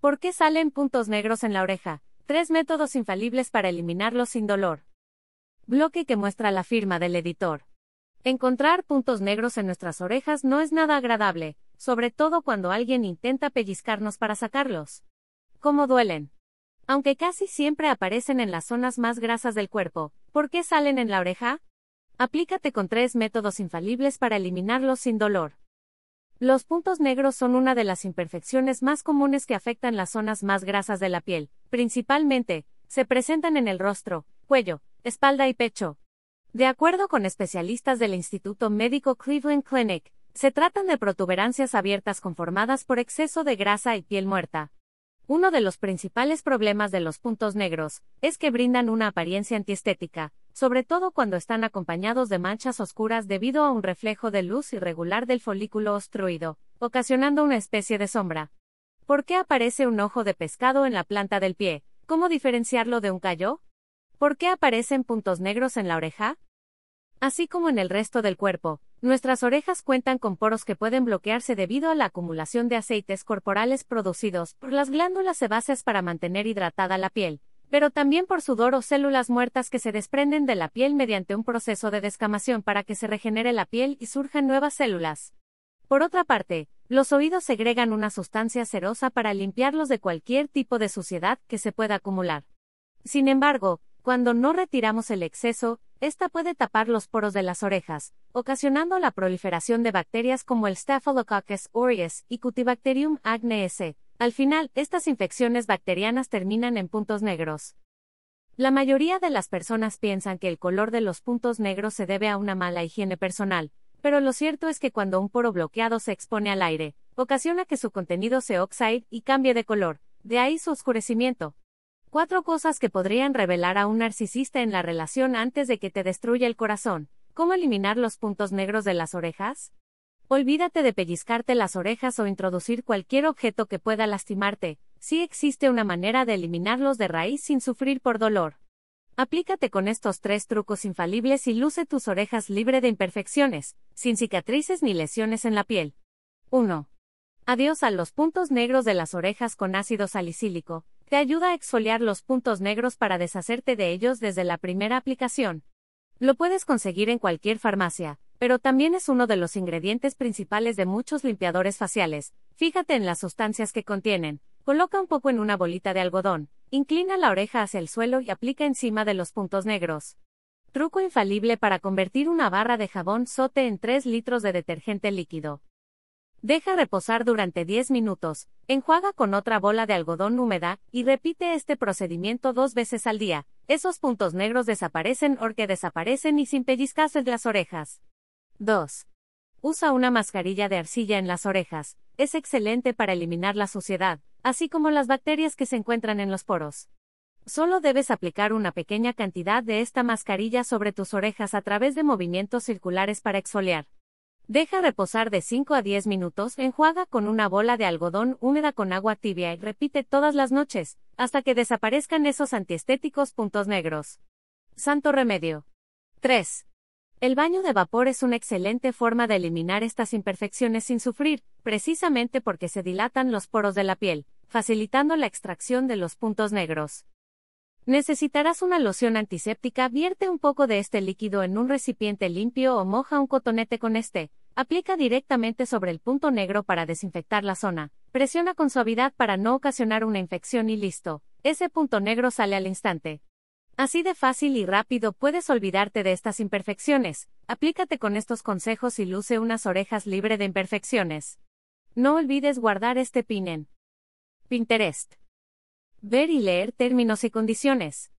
¿Por qué salen puntos negros en la oreja? Tres métodos infalibles para eliminarlos sin dolor. Bloque que muestra la firma del editor. Encontrar puntos negros en nuestras orejas no es nada agradable, sobre todo cuando alguien intenta pellizcarnos para sacarlos. ¿Cómo duelen? Aunque casi siempre aparecen en las zonas más grasas del cuerpo, ¿por qué salen en la oreja? Aplícate con tres métodos infalibles para eliminarlos sin dolor. Los puntos negros son una de las imperfecciones más comunes que afectan las zonas más grasas de la piel. Principalmente, se presentan en el rostro, cuello, espalda y pecho. De acuerdo con especialistas del Instituto Médico Cleveland Clinic, se tratan de protuberancias abiertas conformadas por exceso de grasa y piel muerta. Uno de los principales problemas de los puntos negros es que brindan una apariencia antiestética, sobre todo cuando están acompañados de manchas oscuras debido a un reflejo de luz irregular del folículo obstruido, ocasionando una especie de sombra. ¿Por qué aparece un ojo de pescado en la planta del pie? ¿Cómo diferenciarlo de un callo? ¿Por qué aparecen puntos negros en la oreja? Así como en el resto del cuerpo, nuestras orejas cuentan con poros que pueden bloquearse debido a la acumulación de aceites corporales producidos por las glándulas sebáceas para mantener hidratada la piel, pero también por sudor o células muertas que se desprenden de la piel mediante un proceso de descamación para que se regenere la piel y surjan nuevas células. Por otra parte, los oídos segregan una sustancia cerosa para limpiarlos de cualquier tipo de suciedad que se pueda acumular. Sin embargo, cuando no retiramos el exceso, esta puede tapar los poros de las orejas, ocasionando la proliferación de bacterias como el Staphylococcus aureus y Cutibacterium agnes, al final, estas infecciones bacterianas terminan en puntos negros. La mayoría de las personas piensan que el color de los puntos negros se debe a una mala higiene personal, pero lo cierto es que cuando un poro bloqueado se expone al aire, ocasiona que su contenido se oxide y cambie de color, de ahí su oscurecimiento. Cuatro cosas que podrían revelar a un narcisista en la relación antes de que te destruya el corazón. ¿Cómo eliminar los puntos negros de las orejas? Olvídate de pellizcarte las orejas o introducir cualquier objeto que pueda lastimarte, sí existe una manera de eliminarlos de raíz sin sufrir por dolor. Aplícate con estos tres trucos infalibles y luce tus orejas libre de imperfecciones, sin cicatrices ni lesiones en la piel. 1. Adiós a los puntos negros de las orejas con ácido salicílico. Te ayuda a exfoliar los puntos negros para deshacerte de ellos desde la primera aplicación. Lo puedes conseguir en cualquier farmacia, pero también es uno de los ingredientes principales de muchos limpiadores faciales. Fíjate en las sustancias que contienen. Coloca un poco en una bolita de algodón, inclina la oreja hacia el suelo y aplica encima de los puntos negros. Truco infalible para convertir una barra de jabón sote en 3 litros de detergente líquido. Deja reposar durante 10 minutos, enjuaga con otra bola de algodón húmeda, y repite este procedimiento dos veces al día. Esos puntos negros desaparecen o que desaparecen y sin pellizcarse las orejas. 2. Usa una mascarilla de arcilla en las orejas. Es excelente para eliminar la suciedad, así como las bacterias que se encuentran en los poros. Solo debes aplicar una pequeña cantidad de esta mascarilla sobre tus orejas a través de movimientos circulares para exfoliar. Deja reposar de 5 a 10 minutos, enjuaga con una bola de algodón húmeda con agua tibia y repite todas las noches, hasta que desaparezcan esos antiestéticos puntos negros. Santo remedio. 3. El baño de vapor es una excelente forma de eliminar estas imperfecciones sin sufrir, precisamente porque se dilatan los poros de la piel, facilitando la extracción de los puntos negros. Necesitarás una loción antiséptica, vierte un poco de este líquido en un recipiente limpio o moja un cotonete con este. Aplica directamente sobre el punto negro para desinfectar la zona. Presiona con suavidad para no ocasionar una infección y listo. Ese punto negro sale al instante. Así de fácil y rápido puedes olvidarte de estas imperfecciones. Aplícate con estos consejos y luce unas orejas libre de imperfecciones. No olvides guardar este pin en Pinterest. Ver y leer términos y condiciones.